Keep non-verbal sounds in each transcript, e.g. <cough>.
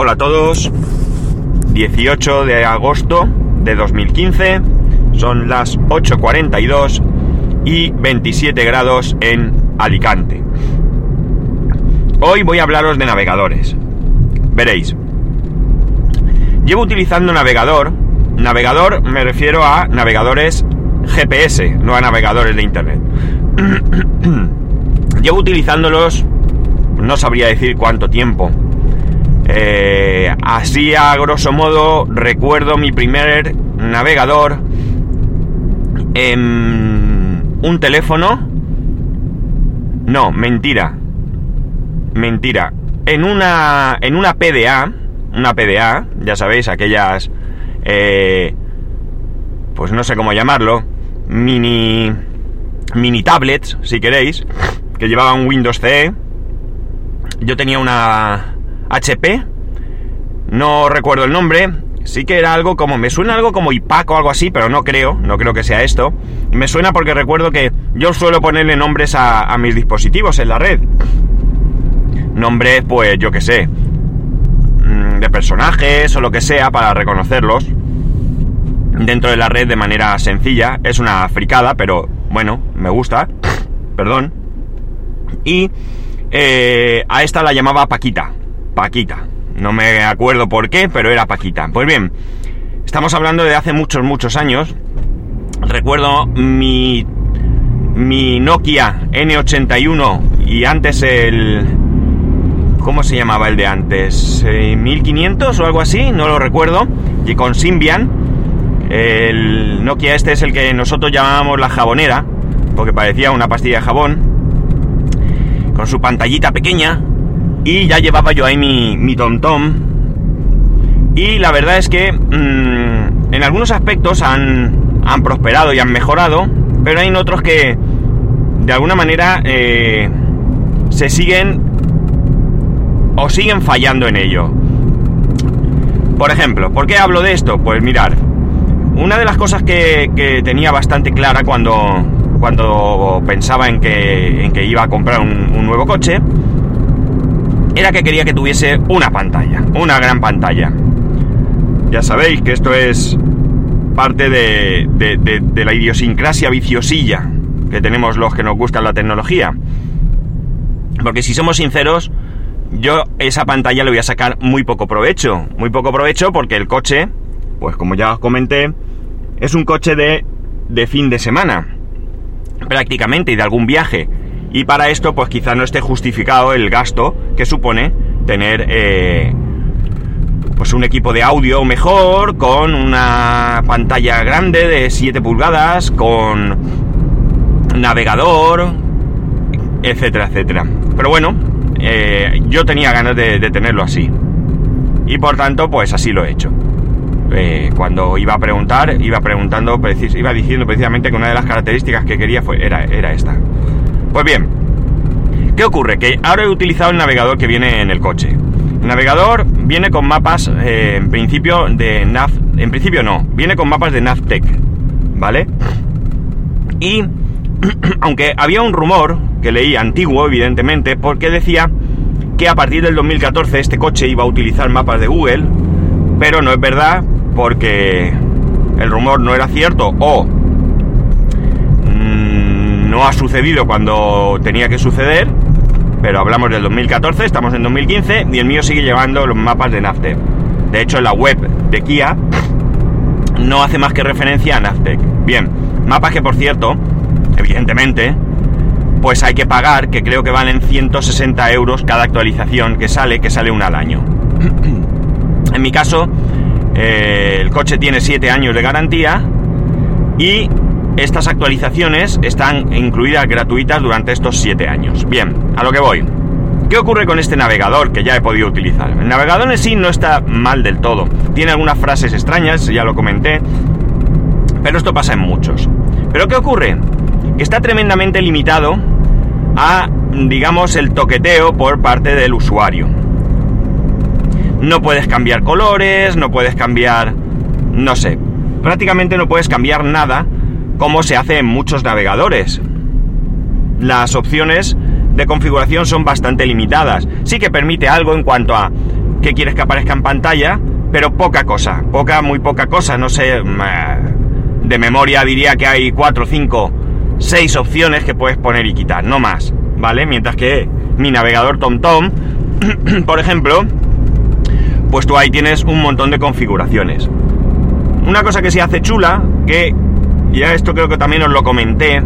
Hola a todos, 18 de agosto de 2015, son las 8.42 y 27 grados en Alicante. Hoy voy a hablaros de navegadores. Veréis, llevo utilizando navegador, navegador me refiero a navegadores GPS, no a navegadores de Internet. <clears throat> llevo utilizándolos, no sabría decir cuánto tiempo, eh, así a grosso modo recuerdo mi primer navegador en un teléfono. No, mentira. Mentira. En una, en una PDA, una PDA, ya sabéis, aquellas, eh, pues no sé cómo llamarlo, mini, mini tablets, si queréis, que llevaban Windows CE. Yo tenía una, HP, no recuerdo el nombre, sí que era algo como, me suena algo como IPAC o algo así, pero no creo, no creo que sea esto. Me suena porque recuerdo que yo suelo ponerle nombres a, mis dispositivos en la red. Nombres, pues yo que sé, mm, de personajes o lo que sea para reconocerlos dentro de la red de manera sencilla. Es una fricada, pero bueno, me gusta. Perdón. Y eh, a esta la llamaba Paquita. Paquita. No me acuerdo por qué, pero era Paquita. Pues bien, estamos hablando de hace muchos, muchos años. Recuerdo mi, mi Nokia N81 y antes el... ¿Cómo se llamaba el de antes? ¿1500 o algo así? No lo recuerdo. Y con Symbian. El Nokia este es el que nosotros llamábamos la jabonera, porque parecía una pastilla de jabón. Con su pantallita pequeña, y ya llevaba yo ahí mi, mi tom Y la verdad es que mm, en algunos aspectos han, han, prosperado y han mejorado, pero hay en otros que de alguna manera eh, se siguen o siguen fallando en ello. Por ejemplo, ¿por qué hablo de esto? Pues mirar, una de las cosas que, que tenía bastante clara cuando, cuando pensaba en que, en que iba a comprar un nuevo coche era que quería que tuviese una pantalla, una gran pantalla. Ya sabéis que esto es parte de, la idiosincrasia viciosilla que tenemos los que nos gusta la tecnología. Porque si somos sinceros, yo esa pantalla le voy a sacar muy poco provecho. Muy poco provecho porque el coche, pues como ya os comenté, es un coche de, de fin de semana. Prácticamente y de algún viaje. Y para esto, pues quizá no esté justificado el gasto que supone tener eh, pues un equipo de audio mejor, con una pantalla grande de 7 pulgadas, con navegador, etcétera, etcétera. Pero bueno, eh, yo tenía ganas de, tenerlo así. Y por tanto, pues así lo he hecho. Eh, cuando iba a preguntar, iba preguntando, iba diciendo precisamente que una de las características que quería fue, era, era esta. Pues bien, ¿qué ocurre? Que ahora he utilizado el navegador que viene en el coche. El navegador viene con mapas, eh, en principio, de NAV... En principio no, viene con mapas de Navtec, ¿vale? Y, <clears throat> aunque había un rumor, que leí antiguo, evidentemente, porque decía que a partir del 2014 este coche iba a utilizar mapas de Google, pero no es verdad, porque el rumor no era cierto, o no ha sucedido cuando tenía que suceder, pero hablamos del 2014, estamos en 2015 y el mío sigue llevando los mapas de Navtec. De hecho, la web de Kia no hace más que referencia a Navtec. Bien, mapas que por cierto, evidentemente, pues hay que pagar, que creo que valen 160 euros cada actualización que sale, que sale una al año. en mi caso, eh, el coche tiene 7 años de garantía y estas actualizaciones están incluidas gratuitas durante estos 7 años. Bien, a lo que voy. ¿Qué ocurre con este navegador que ya he podido utilizar? El navegador en sí no está mal del todo. Tiene algunas frases extrañas, ya lo comenté. Pero esto pasa en muchos. ¿Pero qué ocurre? Que está tremendamente limitado a, digamos, el toqueteo por parte del usuario. No puedes cambiar colores, no puedes cambiar... no sé. Prácticamente no puedes cambiar nada como se hace en muchos navegadores. Las opciones de configuración son bastante limitadas. Sí que permite algo en cuanto a qué quieres que aparezca en pantalla, pero poca cosa, poca, muy poca cosa, no sé, de memoria diría que hay 4, 5, 6 opciones que puedes poner y quitar, no más, ¿vale? Mientras que mi navegador TomTom, <clears throat> por ejemplo, pues tú ahí tienes un montón de configuraciones. Una cosa que se hace chula, que ya esto creo que también os lo comenté,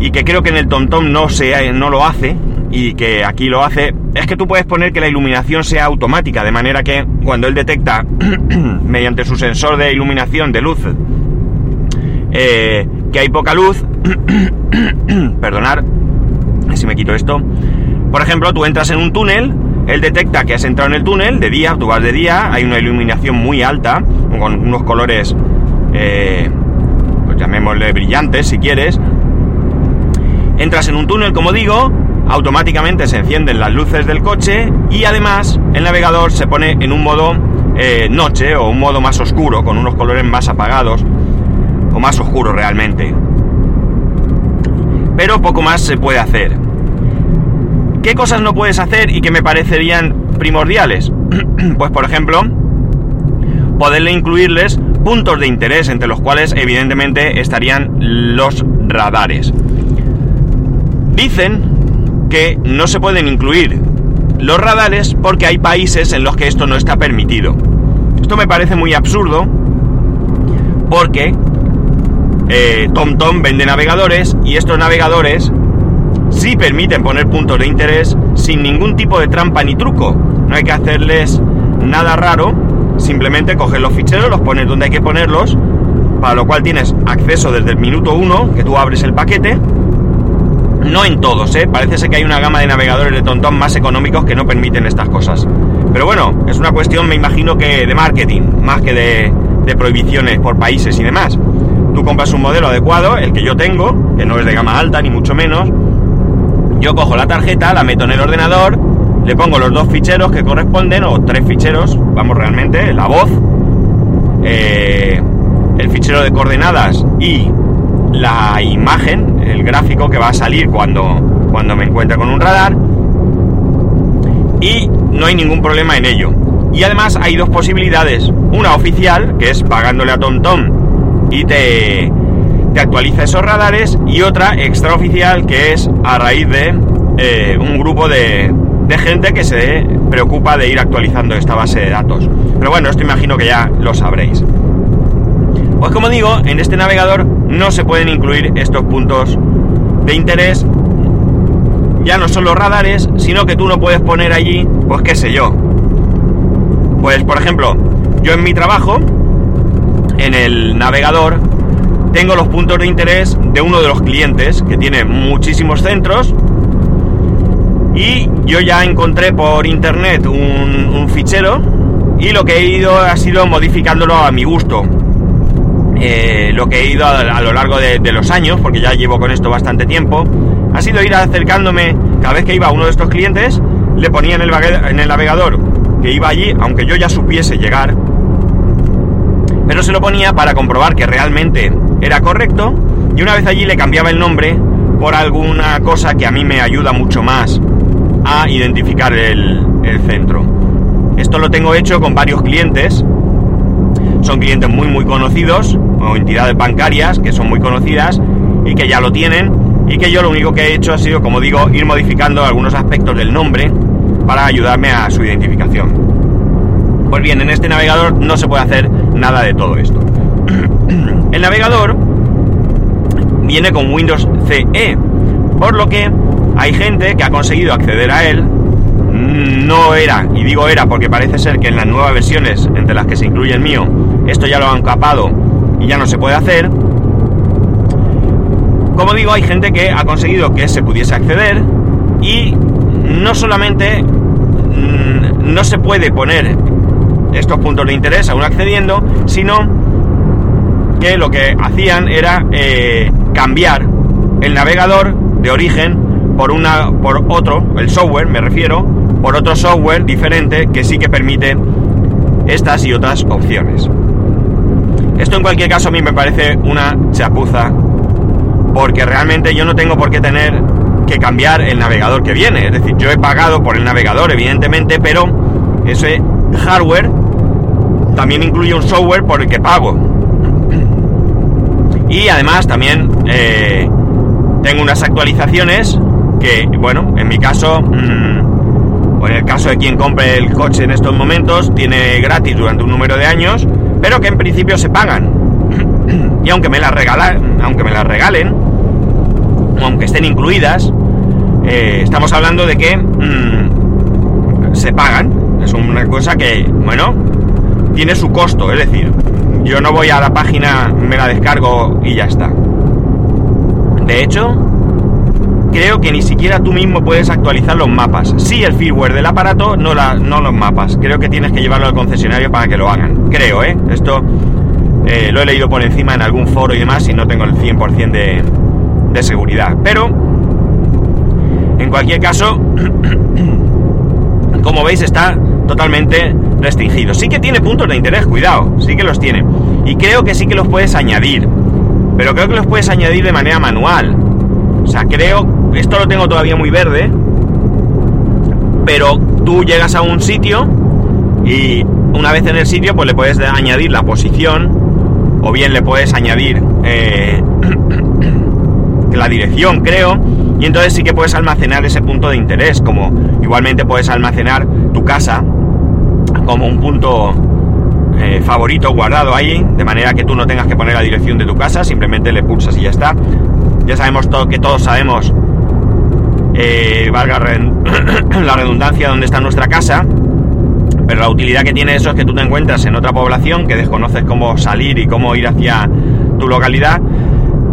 y que creo que en el TomTom no, se, no lo hace, y que aquí lo hace, es que tú puedes poner que la iluminación sea automática, de manera que cuando él detecta <clears throat> mediante su sensor de iluminación de luz eh, que hay poca luz, <clears throat> perdonar si me quito esto, por ejemplo, tú entras en un túnel, él detecta que has entrado en el túnel de día, tú vas de día, hay una iluminación muy alta, con unos colores, eh, brillantes si quieres. Entras en un túnel, como digo, automáticamente se encienden las luces del coche y además el navegador se pone en un modo eh, noche o un modo más oscuro, con unos colores más apagados o más oscuros realmente. Pero poco más se puede hacer. ¿Qué cosas no puedes hacer y que me parecerían primordiales? <clears throat> pues por ejemplo, poderle incluirles puntos de interés entre los cuales evidentemente estarían los radares. Dicen que no se pueden incluir los radares porque hay países en los que esto no está permitido. Esto me parece muy absurdo porque eh, TomTom vende navegadores y estos navegadores sí permiten poner puntos de interés sin ningún tipo de trampa ni truco. No hay que hacerles nada raro, simplemente coger los ficheros, los pones donde hay que ponerlos, para lo cual tienes acceso desde el minuto 1 que tú abres el paquete. No en todos, ¿eh? Parece ser que hay una gama de navegadores de tontón más económicos que no permiten estas cosas. Pero bueno, es una cuestión, me imagino que de marketing, más que de prohibiciones por países y demás. Tú compras un modelo adecuado, el que yo tengo, que no es de gama alta ni mucho menos, yo cojo la tarjeta, la meto en el ordenador, le pongo los dos ficheros que corresponden, o tres ficheros, vamos realmente, la voz, eh, el fichero de coordenadas y la imagen, el gráfico que va a salir cuando, cuando me encuentre con un radar, y no hay ningún problema en ello. Y además hay dos posibilidades, una oficial, que es pagándole a TomTom y te, te actualiza esos radares y otra extraoficial que es a raíz de eh, un grupo de, de gente que se preocupa de ir actualizando esta base de datos. Pero bueno, esto imagino que ya lo sabréis. Pues como digo, en este navegador no se pueden incluir estos puntos de interés. Ya no son los radares, sino que tú no puedes poner allí, pues qué sé yo. Pues por ejemplo, yo en mi trabajo, en el navegador, tengo los puntos de interés de uno de los clientes que tiene muchísimos centros y yo ya encontré por internet un, fichero y lo que he ido ha sido modificándolo a mi gusto. Eh, lo que he ido a, lo largo de, los años, porque ya llevo con esto bastante tiempo, ha sido ir acercándome. Cada vez que iba a uno de estos clientes, le ponía en el, en el navegador que iba allí, aunque yo ya supiese llegar, pero se lo ponía para comprobar que realmente era correcto y una vez allí le cambiaba el nombre por alguna cosa que a mí me ayuda mucho más a identificar el, centro. Esto lo tengo hecho con varios clientes. Son clientes muy muy conocidos o entidades bancarias que son muy conocidas y que ya lo tienen y que yo lo único que he hecho ha sido, como digo, ir modificando algunos aspectos del nombre para ayudarme a su identificación. Pues bien, en este navegador no se puede hacer nada de todo esto. <clears throat> El navegador viene con Windows CE, por lo que hay gente que ha conseguido acceder a él. No era, y digo era porque parece ser que en las nuevas versiones, entre las que se incluye el mío, esto ya lo han capado y ya no se puede hacer. Como digo, hay gente que ha conseguido que se pudiese acceder y no solamente mm, no se puede poner estos puntos de interés aún accediendo, sino que lo que hacían era eh, cambiar el navegador de origen por una por otro, el software me refiero, por otro software diferente que sí que permite estas y otras opciones. Esto en cualquier caso a mí me parece una chapuza porque realmente yo no tengo por qué tener que cambiar el navegador que viene, es decir, yo he pagado por el navegador evidentemente, pero ese hardware también incluye un software por el que pago. Y además también eh, tengo unas actualizaciones que, bueno, en mi caso, mm, o en el caso de quien compre el coche en estos momentos, tiene gratis durante un número de años, pero que en principio se pagan. <clears throat> y aunque me las regalan, aunque me las regalen, aunque estén incluidas, eh, estamos hablando de que mm, se pagan. Es una cosa que, bueno, tiene su costo. Es decir, yo no voy a la página, me la descargo y ya está. De hecho, creo que ni siquiera tú mismo puedes actualizar los mapas. Sí el firmware del aparato, no, la, no los mapas. Creo que tienes que llevarlo al concesionario para que lo hagan. Creo, ¿eh? Esto eh, lo he leído por encima en algún foro y demás y no tengo el 100% de, de seguridad. Pero, en cualquier caso, <clears throat> como veis está totalmente restringido. Sí que tiene puntos de interés, cuidado, sí que los tiene. Y creo que sí que los puedes añadir. Pero creo que los puedes añadir de manera manual. O sea, creo, esto lo tengo todavía muy verde. Pero tú llegas a un sitio y una vez en el sitio pues le puedes añadir la posición o bien le puedes añadir eh, <clears throat> la dirección, creo, y entonces sí que puedes almacenar ese punto de interés, como igualmente puedes almacenar tu casa como un punto eh, favorito guardado ahí, de manera que tú no tengas que poner la dirección de tu casa, simplemente le pulsas y ya está. Ya sabemos todo, que todos sabemos, eh, valga <clears throat> la redundancia, dónde está nuestra casa, pero la utilidad que tiene eso es que tú te encuentras en otra población que desconoces cómo salir y cómo ir hacia tu localidad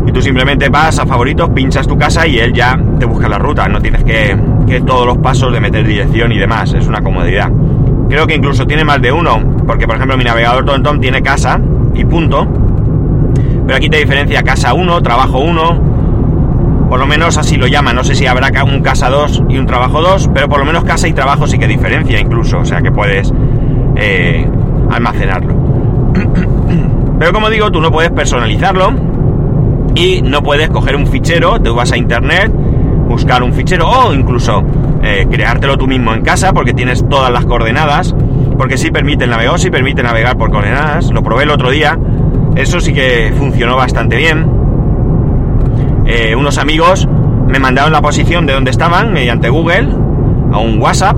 y tú simplemente vas a favoritos, pinchas tu casa y él ya te busca la ruta. No tienes que, que todos los pasos de meter dirección y demás. Es una comodidad. Creo que incluso tiene más de uno, porque por ejemplo mi navegador TomTom tiene casa y punto. Pero aquí te diferencia casa 1, trabajo 1. Por lo menos así lo llama. No sé si habrá un casa 2 y un trabajo 2, pero por lo menos casa y trabajo sí que diferencia incluso. O sea que puedes eh, almacenarlo. <clears throat> Pero como digo, tú no puedes personalizarlo y no puedes coger un fichero, te vas a internet, buscar un fichero o incluso eh, creártelo tú mismo en casa porque tienes todas las coordenadas, porque sí permite el navegador, sí permite navegar por coordenadas, lo probé el otro día, eso sí que funcionó bastante bien. Eh, unos amigos me mandaron la posición de donde estaban mediante Google a un WhatsApp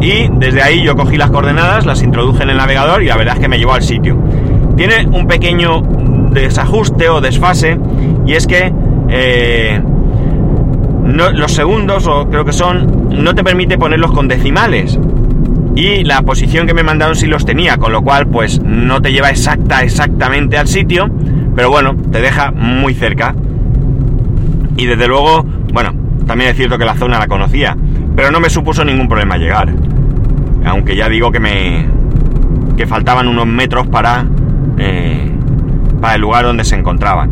y desde ahí yo cogí las coordenadas, las introduje en el navegador y la verdad es que me llevó al sitio. Tiene un pequeño desajuste o desfase y es que eh, los segundos, o creo que son, no te permite ponerlos con decimales. Y la posición que me mandaron sí los tenía, con lo cual pues no te lleva exacta, exactamente al sitio, pero bueno, te deja muy cerca. Y desde luego, bueno, también es cierto que la zona la conocía, pero no me supuso ningún problema llegar. Aunque ya digo que me... que faltaban unos metros para... Eh, para el lugar donde se encontraban.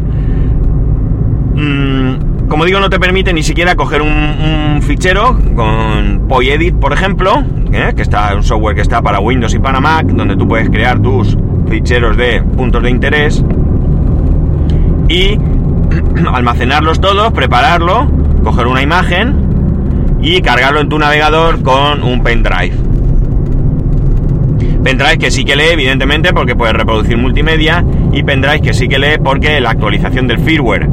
Mm, como digo, no te permite ni siquiera coger un, fichero con Poyedit, por ejemplo, ¿eh? que está un software que está para Windows y para Mac, donde tú puedes crear tus ficheros de puntos de interés y <clears throat> almacenarlos todos, prepararlo, coger una imagen y cargarlo en tu navegador con un pendrive. Pendrive que sí que lee, evidentemente, porque puede reproducir multimedia, y pendrive que sí que lee porque la actualización del firmware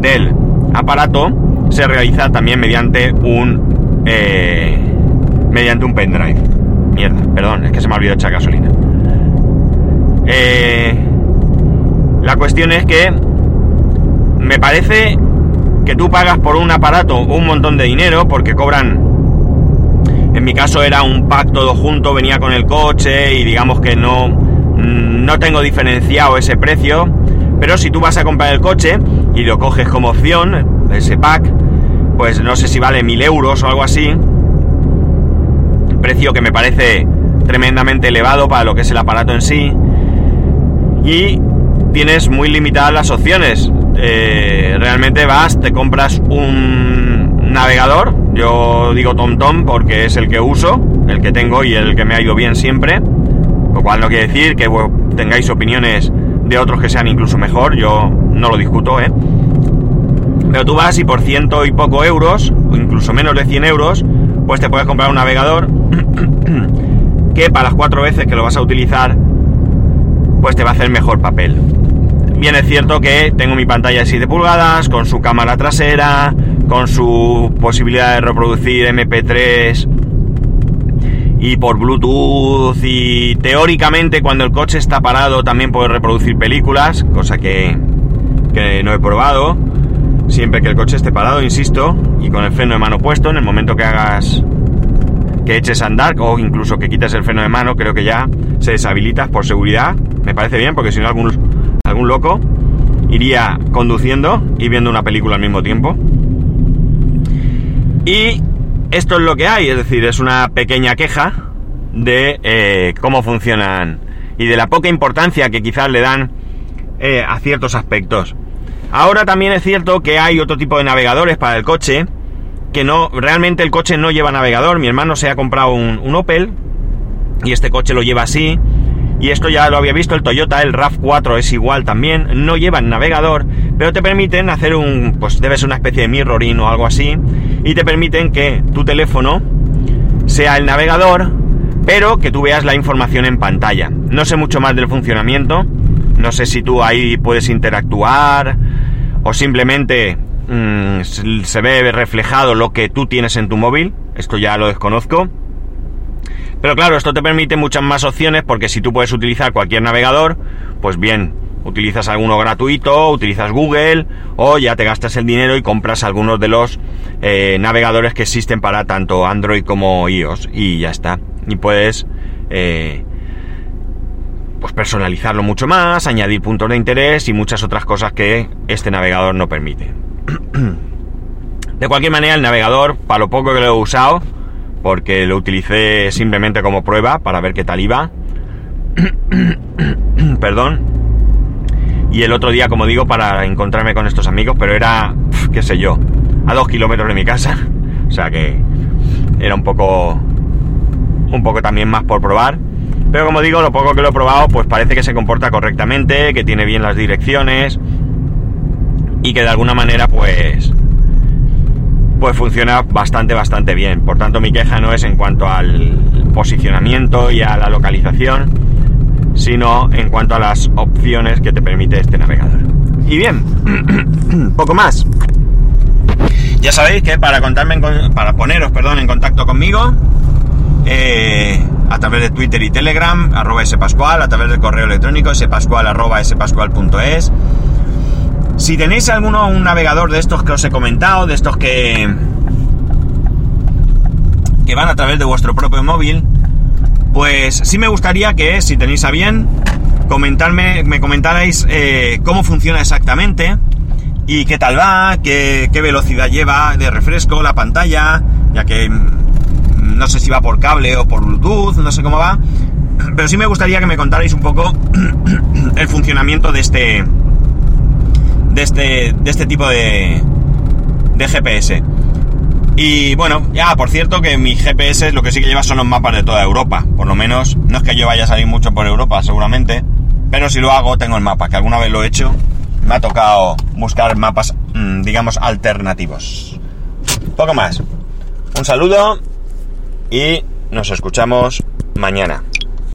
del aparato se realiza también mediante un eh, mediante un pendrive. Mierda, perdón, es que se me ha olvidado echar gasolina. Eh, la cuestión es que me parece que tú pagas por un aparato un montón de dinero porque cobran. En mi caso era un pack todo junto, venía con el coche y digamos que no, no tengo diferenciado ese precio. Pero si tú vas a comprar el coche y lo coges como opción, ese pack, pues no sé si vale mil euros o algo así. Precio que me parece tremendamente elevado para lo que es el aparato en sí. Y tienes muy limitadas las opciones. Eh, realmente vas, te compras un navegador. Yo digo TomTom porque es el que uso, el que tengo y el que me ha ido bien siempre. Lo cual no quiere decir que tengáis opiniones de otros que sean incluso mejor, yo no lo discuto, ¿eh? Pero tú vas y por ciento y poco euros, o incluso menos de 100 euros, pues te puedes comprar un navegador <clears throat> que para las cuatro veces que lo vas a utilizar, pues te va a hacer mejor papel. Bien es cierto que tengo mi pantalla de 7 pulgadas, con su cámara trasera, con su posibilidad de reproducir MP3 y por Bluetooth y teóricamente cuando el coche está parado también puede reproducir películas, cosa que, que no he probado. Siempre que el coche esté parado, insisto, y con el freno de mano puesto, en el momento que hagas que eches a andar o incluso que quites el freno de mano, creo que ya se deshabilita por seguridad. Me parece bien, porque si no algún, algún loco iría conduciendo y viendo una película al mismo tiempo. Y esto es lo que hay, es decir, es una pequeña queja de eh, cómo funcionan y de la poca importancia que quizás le dan eh, a ciertos aspectos. Ahora también es cierto que hay otro tipo de navegadores para el coche, que no, realmente el coche no lleva navegador. Mi hermano se ha comprado un, Opel y este coche lo lleva así. Y esto ya lo había visto el Toyota, el RAV4 es igual también, no llevan navegador, pero te permiten hacer un, pues debe ser una especie de mirroring o algo así, y te permiten que tu teléfono sea el navegador, pero que tú veas la información en pantalla. No sé mucho más del funcionamiento, no sé si tú ahí puedes interactuar o simplemente mm, se ve reflejado lo que tú tienes en tu móvil. Esto ya lo desconozco. Pero claro, esto te permite muchas más opciones porque si tú puedes utilizar cualquier navegador, pues bien, utilizas alguno gratuito, utilizas Google o ya te gastas el dinero y compras algunos de los eh, navegadores que existen para tanto Android como iOS y ya está. Y puedes eh, pues personalizarlo mucho más, añadir puntos de interés y muchas otras cosas que este navegador no permite. <clears throat> De cualquier manera, el navegador, para lo poco que lo he usado, porque lo utilicé simplemente como prueba para ver qué tal iba. <coughs> Perdón. Y el otro día, como digo, para encontrarme con estos amigos, pero era, qué sé yo, a dos kilómetros de mi casa. <laughs> O sea que era un poco, un poco también más por probar. Pero como digo, lo poco que lo he probado, pues parece que se comporta correctamente, que tiene bien las direcciones y que de alguna manera, pues, pues funciona bastante, bastante bien. Por tanto, mi queja no es en cuanto al posicionamiento y a la localización, sino en cuanto a las opciones que te permite este navegador. Y bien, <clears throat> poco más. Ya sabéis que para contarme, para poneros, perdón, en contacto conmigo, eh, a través de Twitter y Telegram, arroba spascual, a través del correo electrónico spascual arroba spascual.es. Si tenéis alguno, un navegador de estos que os he comentado, de estos que, que van a través de vuestro propio móvil, pues sí me gustaría que, si tenéis a bien, comentarme, me comentarais eh, cómo funciona exactamente y qué tal va, qué, qué velocidad lleva de refresco la pantalla, ya que no sé si va por cable o por Bluetooth, no sé cómo va. Pero sí me gustaría que me contarais un poco <clears throat> el funcionamiento de este. De este. de este tipo de. de GPS. Y bueno, ya por cierto que mi GPS lo que sí que lleva son los mapas de toda Europa. Por lo menos, no es que yo vaya a salir mucho por Europa, seguramente. Pero si lo hago, tengo el mapa, que alguna vez lo he hecho. Me ha tocado buscar mapas, mm, digamos, alternativos. Poco más. Un saludo y nos escuchamos mañana.